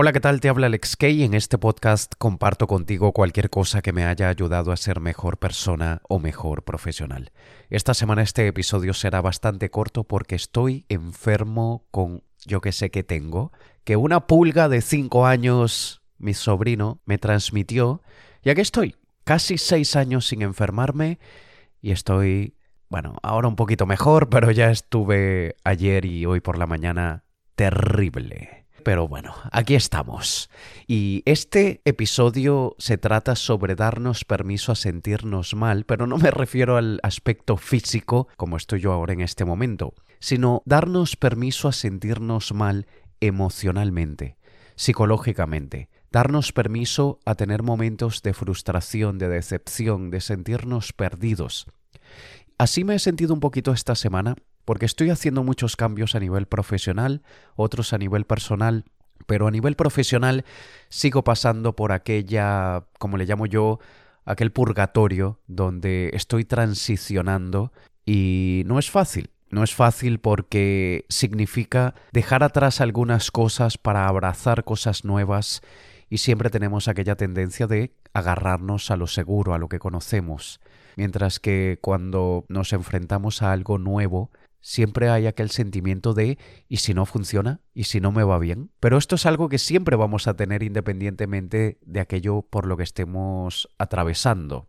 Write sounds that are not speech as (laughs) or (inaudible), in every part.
Hola, ¿qué tal? Te habla Alex Kay. En este podcast comparto contigo cualquier cosa que me haya ayudado a ser mejor persona o mejor profesional. Esta semana este episodio será bastante corto porque estoy enfermo con yo que sé que tengo, que una pulga de 5 años, mi sobrino, me transmitió. Y aquí estoy, casi 6 años sin enfermarme y estoy, bueno, ahora un poquito mejor, pero ya estuve ayer y hoy por la mañana terrible pero bueno, aquí estamos. Y este episodio se trata sobre darnos permiso a sentirnos mal, pero no me refiero al aspecto físico, como estoy yo ahora en este momento, sino darnos permiso a sentirnos mal emocionalmente, psicológicamente, darnos permiso a tener momentos de frustración, de decepción, de sentirnos perdidos. Así me he sentido un poquito esta semana porque estoy haciendo muchos cambios a nivel profesional, otros a nivel personal, pero a nivel profesional sigo pasando por aquella, como le llamo yo, aquel purgatorio donde estoy transicionando y no es fácil. No es fácil porque significa dejar atrás algunas cosas para abrazar cosas nuevas y siempre tenemos aquella tendencia de agarrarnos a lo seguro, a lo que conocemos, mientras que cuando nos enfrentamos a algo nuevo siempre hay aquel sentimiento de ¿y si no funciona? ¿y si no me va bien? Pero esto es algo que siempre vamos a tener independientemente de aquello por lo que estemos atravesando.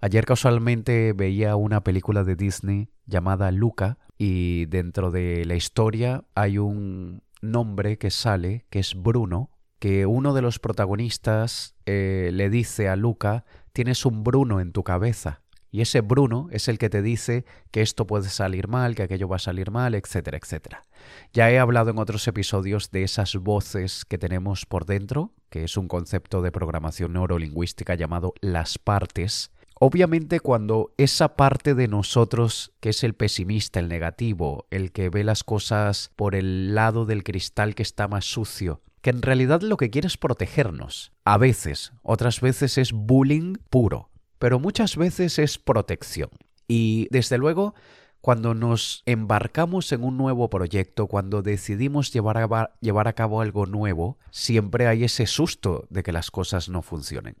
Ayer casualmente veía una película de Disney llamada Luca y dentro de la historia hay un nombre que sale que es Bruno, que uno de los protagonistas eh, le dice a Luca tienes un Bruno en tu cabeza. Y ese Bruno es el que te dice que esto puede salir mal, que aquello va a salir mal, etcétera, etcétera. Ya he hablado en otros episodios de esas voces que tenemos por dentro, que es un concepto de programación neurolingüística llamado las partes. Obviamente cuando esa parte de nosotros, que es el pesimista, el negativo, el que ve las cosas por el lado del cristal que está más sucio, que en realidad lo que quiere es protegernos. A veces, otras veces es bullying puro pero muchas veces es protección. Y desde luego, cuando nos embarcamos en un nuevo proyecto, cuando decidimos llevar a, llevar a cabo algo nuevo, siempre hay ese susto de que las cosas no funcionen.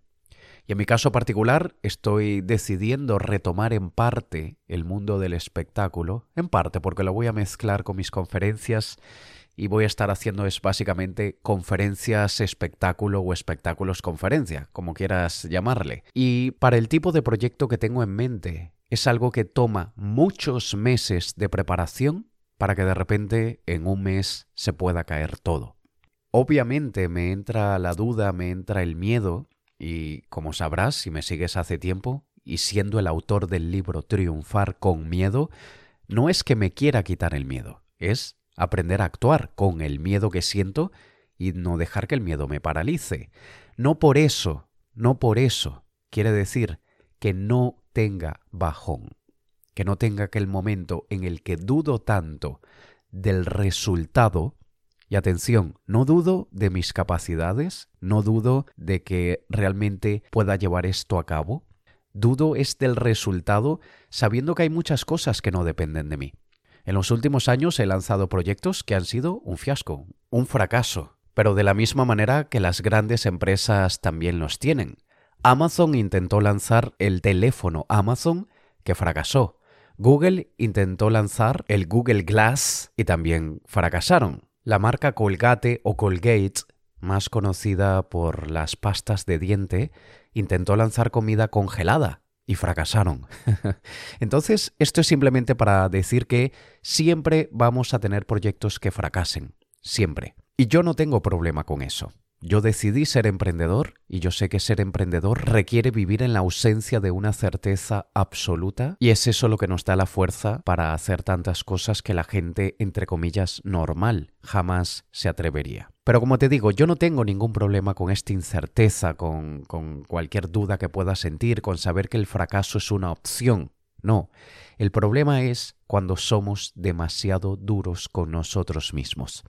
Y en mi caso particular, estoy decidiendo retomar en parte el mundo del espectáculo, en parte porque lo voy a mezclar con mis conferencias y voy a estar haciendo es básicamente conferencias espectáculo o espectáculos conferencia, como quieras llamarle. Y para el tipo de proyecto que tengo en mente, es algo que toma muchos meses de preparación para que de repente en un mes se pueda caer todo. Obviamente me entra la duda, me entra el miedo, y como sabrás si me sigues hace tiempo, y siendo el autor del libro Triunfar con miedo, no es que me quiera quitar el miedo, es aprender a actuar con el miedo que siento y no dejar que el miedo me paralice. No por eso, no por eso quiere decir que no tenga bajón, que no tenga aquel momento en el que dudo tanto del resultado, y atención, no dudo de mis capacidades, no dudo de que realmente pueda llevar esto a cabo, dudo es del resultado sabiendo que hay muchas cosas que no dependen de mí. En los últimos años he lanzado proyectos que han sido un fiasco, un fracaso, pero de la misma manera que las grandes empresas también los tienen. Amazon intentó lanzar el teléfono Amazon que fracasó. Google intentó lanzar el Google Glass y también fracasaron. La marca Colgate o Colgate, más conocida por las pastas de diente, intentó lanzar comida congelada y fracasaron. (laughs) Entonces, esto es simplemente para decir que siempre vamos a tener proyectos que fracasen, siempre. Y yo no tengo problema con eso. Yo decidí ser emprendedor y yo sé que ser emprendedor requiere vivir en la ausencia de una certeza absoluta y es eso lo que nos da la fuerza para hacer tantas cosas que la gente, entre comillas, normal jamás se atrevería. Pero como te digo, yo no tengo ningún problema con esta incerteza, con, con cualquier duda que pueda sentir, con saber que el fracaso es una opción. No, el problema es cuando somos demasiado duros con nosotros mismos.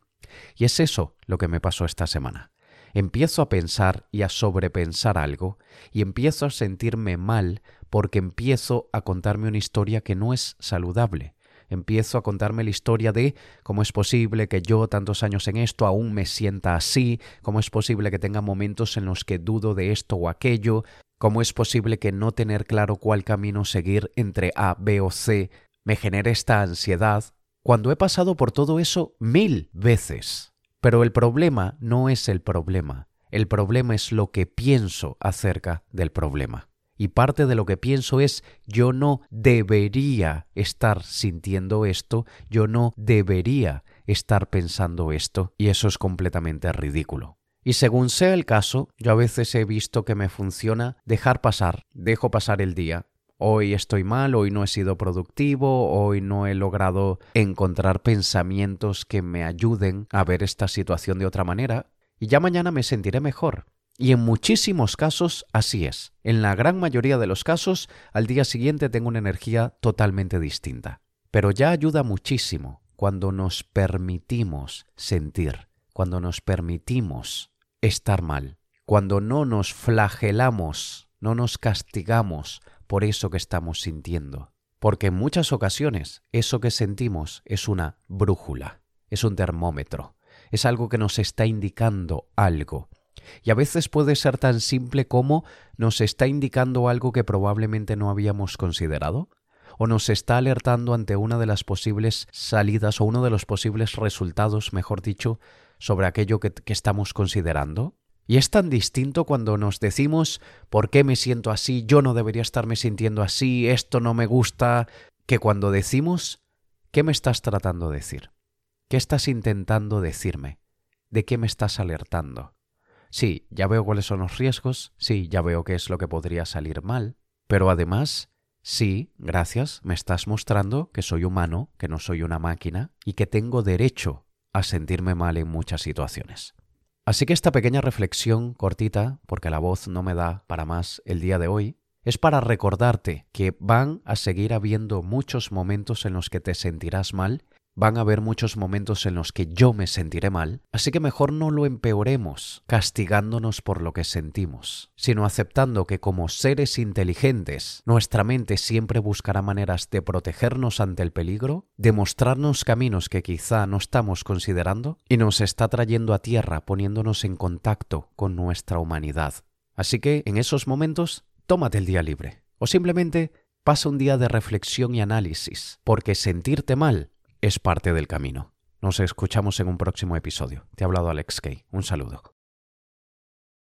Y es eso lo que me pasó esta semana empiezo a pensar y a sobrepensar algo y empiezo a sentirme mal porque empiezo a contarme una historia que no es saludable. empiezo a contarme la historia de cómo es posible que yo, tantos años en esto, aún me sienta así, cómo es posible que tenga momentos en los que dudo de esto o aquello, cómo es posible que no tener claro cuál camino seguir entre A, B o C me genere esta ansiedad, cuando he pasado por todo eso mil veces. Pero el problema no es el problema, el problema es lo que pienso acerca del problema. Y parte de lo que pienso es yo no debería estar sintiendo esto, yo no debería estar pensando esto, y eso es completamente ridículo. Y según sea el caso, yo a veces he visto que me funciona dejar pasar, dejo pasar el día. Hoy estoy mal, hoy no he sido productivo, hoy no he logrado encontrar pensamientos que me ayuden a ver esta situación de otra manera, y ya mañana me sentiré mejor. Y en muchísimos casos así es. En la gran mayoría de los casos, al día siguiente tengo una energía totalmente distinta. Pero ya ayuda muchísimo cuando nos permitimos sentir, cuando nos permitimos estar mal, cuando no nos flagelamos, no nos castigamos por eso que estamos sintiendo. Porque en muchas ocasiones eso que sentimos es una brújula, es un termómetro, es algo que nos está indicando algo. Y a veces puede ser tan simple como nos está indicando algo que probablemente no habíamos considerado, o nos está alertando ante una de las posibles salidas o uno de los posibles resultados, mejor dicho, sobre aquello que, estamos considerando. Y es tan distinto cuando nos decimos ¿por qué me siento así? Yo no debería estarme sintiendo así, esto no me gusta, que cuando decimos ¿qué me estás tratando de decir? ¿Qué estás intentando decirme? ¿De qué me estás alertando? Sí, ya veo cuáles son los riesgos, sí, ya veo qué es lo que podría salir mal, pero además, sí, gracias, me estás mostrando que soy humano, que no soy una máquina y que tengo derecho a sentirme mal en muchas situaciones. Así que esta pequeña reflexión cortita, porque la voz no me da para más el día de hoy, es para recordarte que van a seguir habiendo muchos momentos en los que te sentirás mal Van a haber muchos momentos en los que yo me sentiré mal, así que mejor no lo empeoremos castigándonos por lo que sentimos, sino aceptando que como seres inteligentes, nuestra mente siempre buscará maneras de protegernos ante el peligro, de mostrarnos caminos que quizá no estamos considerando y nos está trayendo a tierra poniéndonos en contacto con nuestra humanidad. Así que en esos momentos, tómate el día libre o simplemente pasa un día de reflexión y análisis, porque sentirte mal es parte del camino. Nos escuchamos en un próximo episodio. Te ha hablado Alex Kay. Un saludo.